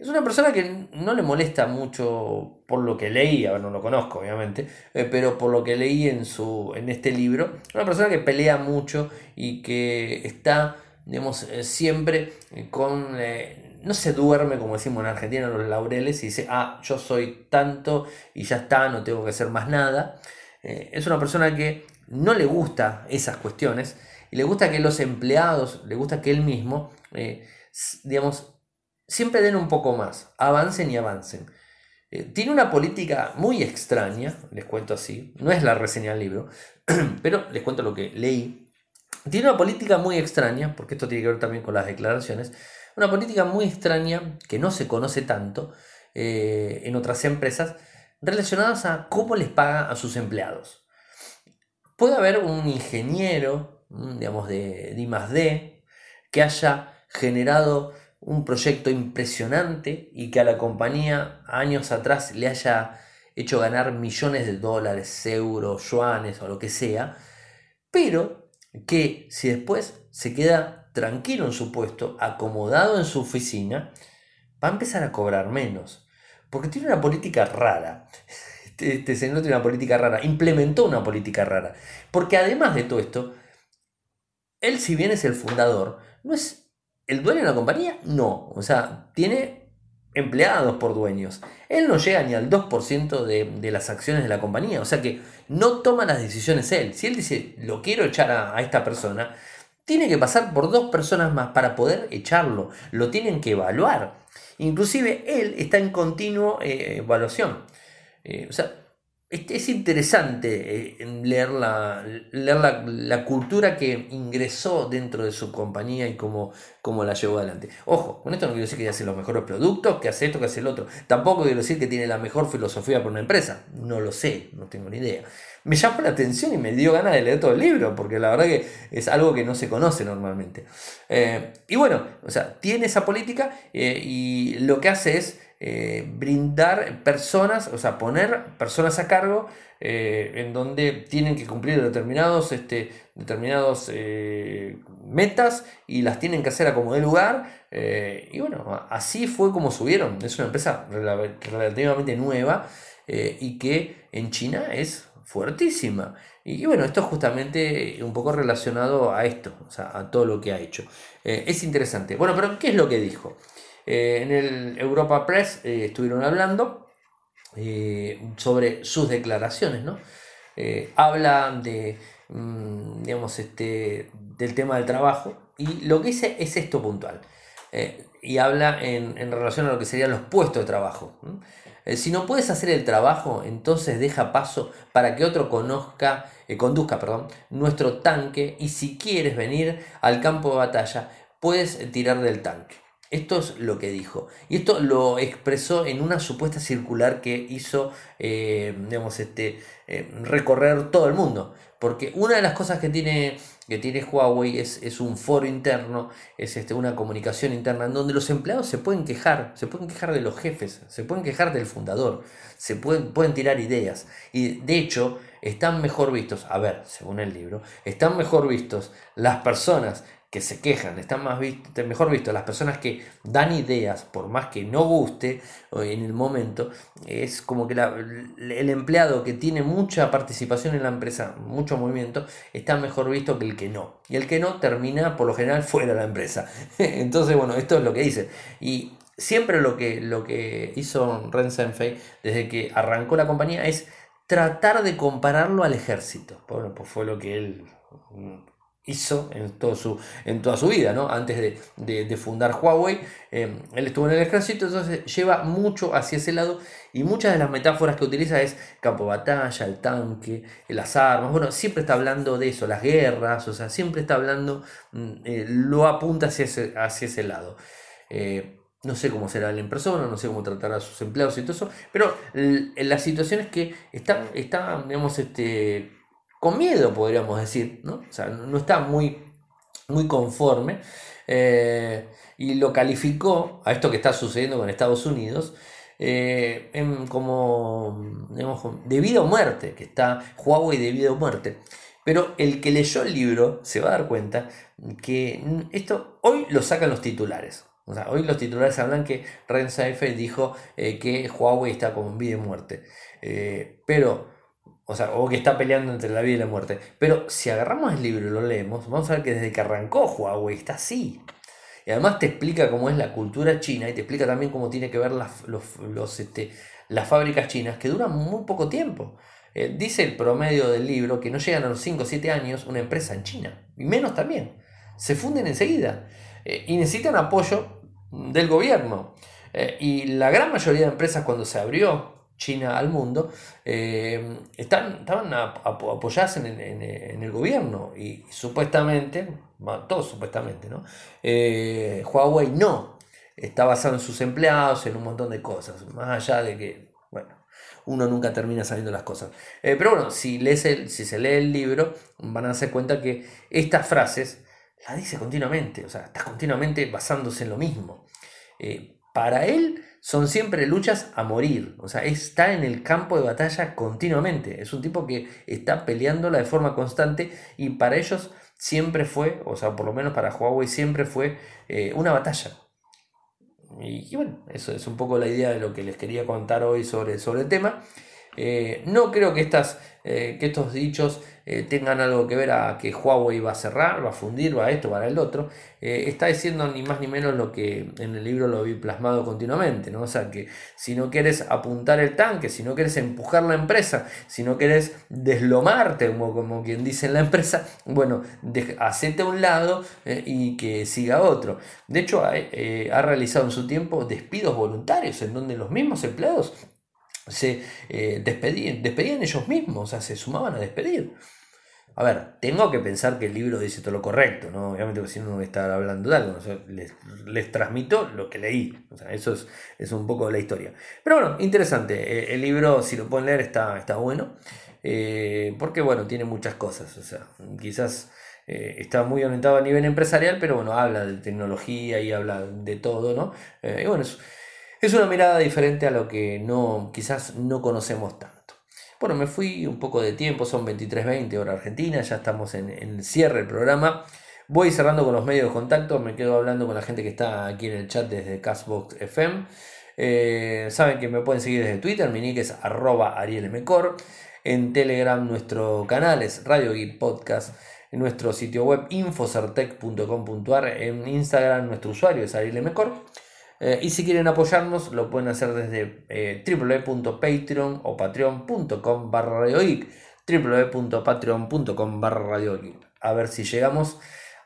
Speaker 1: Es una persona que no le molesta mucho por lo que leí, a no lo conozco obviamente, eh, pero por lo que leí en, su, en este libro, una persona que pelea mucho y que está, digamos, eh, siempre con... Eh, no se duerme, como decimos en Argentina, en los laureles y dice, ah, yo soy tanto y ya está, no tengo que hacer más nada. es una persona que no le gusta esas cuestiones y le gusta que los empleados, le gusta que él mismo, digamos, siempre den un poco más, avancen y avancen. Eh, tiene una política muy extraña, les cuento así, no es la reseña del libro, pero les cuento lo que leí. Tiene una política muy extraña, porque esto tiene que ver también con las declaraciones, una política muy extraña que no se conoce tanto eh, en otras empresas relacionadas a cómo les paga a sus empleados. Puede haber un ingeniero, digamos, de, de I+D, que haya generado un proyecto impresionante y que a la compañía años atrás le haya hecho ganar millones de dólares, euros, yuanes o lo que sea, pero que si después se queda tranquilo en su puesto, acomodado en su oficina, va a empezar a cobrar menos. Porque tiene una política rara. Este, este señor tiene una política rara, implementó una política rara. Porque además de todo esto, él si bien es el fundador, no es ¿El dueño de la compañía? No. O sea, tiene empleados por dueños. Él no llega ni al 2% de, las acciones de la compañía. O sea que no toma las decisiones él. Si él dice, lo quiero echar a, esta persona, tiene que pasar por dos personas más para poder echarlo. Lo tienen que evaluar. Inclusive él está en continuo eh, evaluación. Eh, o sea, es interesante eh, leer, la, leer la, cultura que ingresó dentro de su compañía y cómo, cómo, la llevó adelante. Ojo, con esto no quiero decir que hace los mejores productos, que hace esto, que hace el otro. Tampoco quiero decir que tiene la mejor filosofía para una empresa. No lo sé, no tengo ni idea. Me llamó la atención y me dio ganas de leer todo el libro, porque la verdad que es algo que no se conoce normalmente. Eh, y bueno, o sea, tiene esa política eh, y lo que hace es eh, brindar personas, o sea, poner personas a cargo eh, en donde tienen que cumplir determinados, este, determinados eh, metas y las tienen que hacer a como de lugar. y bueno, así fue como subieron. Es una empresa relativamente nueva y que en China es fuertísima. Y, bueno, esto es justamente un poco relacionado a esto, o sea, a todo lo que ha hecho. es interesante. Bueno, pero ¿qué es lo que dijo? Eh, en el Europa Press eh, estuvieron hablando eh, sobre sus declaraciones, ¿no? habla de, mm, digamos, este, del tema del trabajo y lo que dice es esto puntual. y habla en, relación a lo que serían los puestos de trabajo. si no puedes hacer el trabajo, entonces deja paso para que otro conozca, conduzca perdón, nuestro tanque y si quieres venir al campo de batalla, puedes tirar del tanque. Esto es lo que dijo. Y esto lo expresó en una supuesta circular que hizo, eh, este, eh, recorrer todo el mundo. Porque una de las cosas que tiene que tiene Huawei es, es un foro interno, es este, una comunicación interna en donde los empleados se pueden quejar, se pueden quejar de los jefes, se pueden quejar del fundador, se pueden, pueden tirar ideas. Y de hecho, están mejor vistos, a ver, según el libro, están mejor vistos las personas que se quejan, están más mejor visto las personas que dan ideas, por más que no guste en el momento, es como que el empleado que tiene mucha participación en la empresa, mucho movimiento, está mejor visto que el que no. Y el que no termina por lo general fuera de la empresa. Entonces, bueno, esto es lo que dice. Y siempre lo que, lo que hizo Ren Senfei desde que arrancó la compañía es tratar de compararlo al ejército. Bueno, pues fue lo que él hizo en, todo su, en toda su vida, ¿no? Antes de, fundar Huawei, eh, él estuvo en el ejército, entonces lleva mucho hacia ese lado y muchas de las metáforas que utiliza es campo de batalla, el tanque, las armas, bueno, siempre está hablando de eso, las guerras, o sea, siempre está hablando, mm, eh, lo apunta hacia ese, hacia ese lado. Eh, no sé cómo será él en persona, no sé cómo tratará a sus empleados y todo eso, pero la situación es que está, está digamos, este, con miedo, podríamos decir, ¿no? O sea, no está muy, muy conforme eh, y lo calificó a esto que está sucediendo con Estados Unidos eh, en, como, digamos, de vida o muerte, que está Huawei de vida o muerte. Pero el que leyó el libro se va a dar cuenta que esto hoy lo sacan los titulares. O sea, hoy los titulares hablan que Ren Seifer dijo eh, que Huawei está como en vida y muerte. pero o sea, o que está peleando entre la vida y la muerte. Pero si agarramos el libro y lo leemos, vamos a ver que desde que arrancó Huawei está así. Y además te explica cómo es la cultura china y te explica también cómo tiene que ver las, los, este, las fábricas chinas que duran muy poco tiempo. Eh, dice el promedio del libro que no llegan a los 5 o 7 años una empresa en China. Y menos también. Se funden enseguida. Eh, y necesitan apoyo del gobierno. Eh, y la gran mayoría de empresas cuando se abrió China al mundo, eh, están, estaban apoyadas en, el gobierno y, supuestamente, todos supuestamente, ¿no? Eh, Huawei no, está basado en sus empleados, en un montón de cosas, más allá de que, bueno, uno nunca termina sabiendo las cosas. Eh, pero bueno, si, lees el, si se lee el libro, van a darse cuenta que estas frases las dice continuamente, o sea, está continuamente basándose en lo mismo. para él, son siempre luchas a morir. O sea, está en el campo de batalla continuamente. Es un tipo que está peleándola de forma constante y para ellos siempre fue, o sea, por lo menos para Huawei siempre fue eh, una batalla. Y, bueno, eso es un poco la idea de lo que les quería contar hoy sobre, sobre el tema. Eh, no creo que, estas, eh, que estos dichos eh, tengan algo que ver a que Huawei va a cerrar, va a fundir, va a esto, va a el otro. está diciendo ni más ni menos lo que en el libro lo vi plasmado continuamente, ¿no? O sea que si no quieres apuntar el tanque, si no quieres empujar la empresa, si no quieres deslomarte, como, como quien dice en la empresa, bueno, hacete a un lado y que siga otro. De hecho, ha realizado en su tiempo despidos voluntarios en donde los mismos empleados se eh, despedían, despedían ellos mismos, o sea, se sumaban a despedir. A ver, tengo que pensar que el libro dice todo lo correcto, ¿no? Obviamente, porque si no, no estar hablando de algo, les, transmito lo que leí, o sea, eso es, un poco la historia. Pero bueno, interesante, eh, el libro, si lo pueden leer, está, está bueno, eh, porque bueno, tiene muchas cosas, o sea, quizás está muy orientado a nivel empresarial, pero bueno, habla de tecnología y habla de todo, ¿no? y bueno, es es una mirada diferente a lo que no, quizás no conocemos tanto. Bueno, me fui un poco de tiempo, son 23.20 hora argentina, ya estamos en, el cierre del programa. Voy cerrando con los medios de contacto, me quedo hablando con la gente que está aquí en el chat desde Castbox FM. Eh, saben que me pueden seguir desde Twitter, mi nick es arroba arielmcor. En Telegram nuestro canal es Radio Geek Podcast. En nuestro sitio web infocertec.com.ar. En Instagram nuestro usuario es arielmcor. Eh, y si quieren apoyarnos, lo pueden hacer desde eh, www.patreon o patreon.com barra www.patreon.com barra a ver si llegamos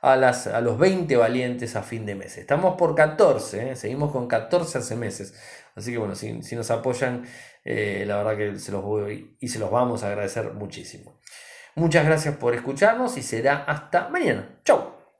Speaker 1: a, las, a los 20 valientes a fin de mes. Estamos por 14, eh, seguimos con 14 hace meses. Así que bueno, si, nos apoyan, la verdad que se los voy y se los vamos a agradecer muchísimo. Muchas gracias por escucharnos y será hasta mañana. Chau.